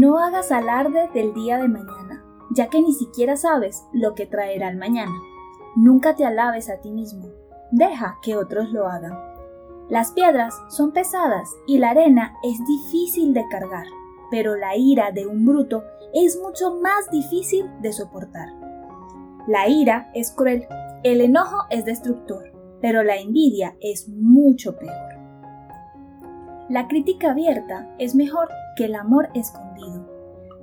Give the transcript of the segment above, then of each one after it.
No hagas alarde del día de mañana, ya que ni siquiera sabes lo que traerá el mañana. Nunca te alabes a ti mismo, deja que otros lo hagan. Las piedras son pesadas y la arena es difícil de cargar, pero la ira de un bruto es mucho más difícil de soportar. La ira es cruel, el enojo es destructor, pero la envidia es mucho peor. La crítica abierta es mejor que el amor escondido.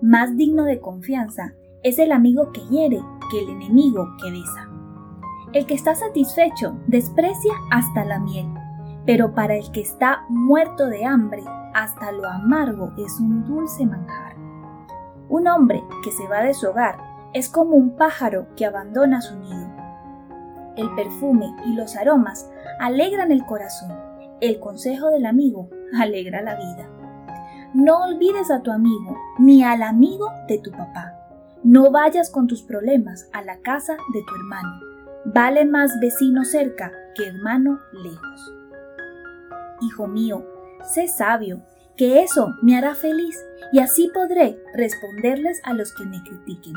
Más digno de confianza es el amigo que hiere que el enemigo que besa. El que está satisfecho desprecia hasta la miel, pero para el que está muerto de hambre, hasta lo amargo es un dulce manjar. Un hombre que se va de su hogar es como un pájaro que abandona su nido. El perfume y los aromas alegran el corazón. El consejo del amigo alegra la vida. No olvides a tu amigo ni al amigo de tu papá. No vayas con tus problemas a la casa de tu hermano. Vale más vecino cerca que hermano lejos. Hijo mío, sé sabio, que eso me hará feliz y así podré responderles a los que me critiquen.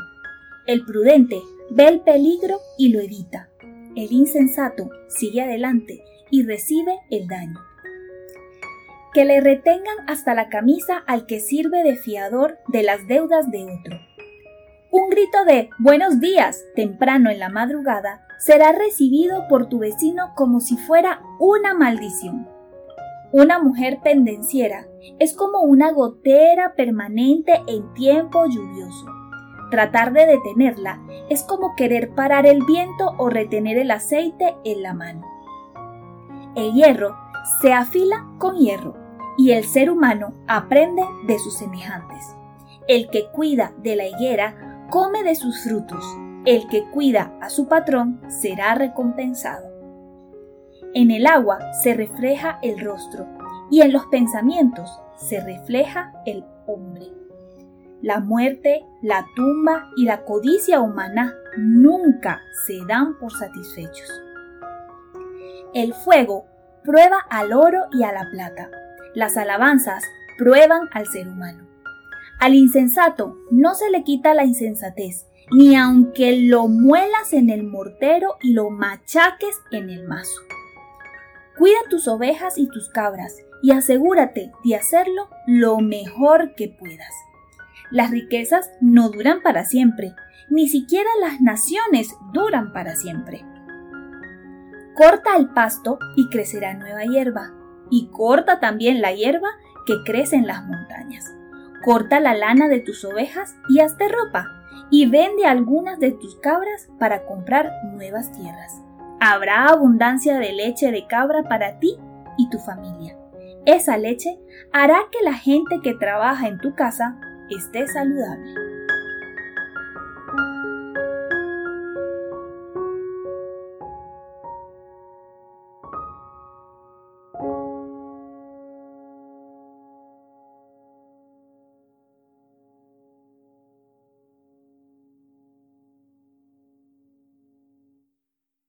El prudente ve el peligro y lo evita. El insensato sigue adelante y recibe el daño que le retengan hasta la camisa al que sirve de fiador de las deudas de otro. Un grito de buenos días temprano en la madrugada será recibido por tu vecino como si fuera una maldición. Una mujer pendenciera es como una gotera permanente en tiempo lluvioso. Tratar de detenerla es como querer parar el viento o retener el aceite en la mano. El hierro se afila con hierro y el ser humano aprende de sus semejantes. El que cuida de la higuera come de sus frutos. El que cuida a su patrón será recompensado. En el agua se refleja el rostro y en los pensamientos se refleja el hombre. La muerte, la tumba y la codicia humana nunca se dan por satisfechos. El fuego prueba al oro y a la plata. Las alabanzas prueban al ser humano. Al insensato no se le quita la insensatez, ni aunque lo muelas en el mortero y lo machaques en el mazo. Cuida tus ovejas y tus cabras y asegúrate de hacerlo lo mejor que puedas. Las riquezas no duran para siempre, ni siquiera las naciones duran para siempre. Corta el pasto y crecerá nueva hierba, y corta también la hierba que crece en las montañas. Corta la lana de tus ovejas y hazte ropa, y vende algunas de tus cabras para comprar nuevas tierras. Habrá abundancia de leche de cabra para ti y tu familia. Esa leche hará que la gente que trabaja en tu casa esté saludable.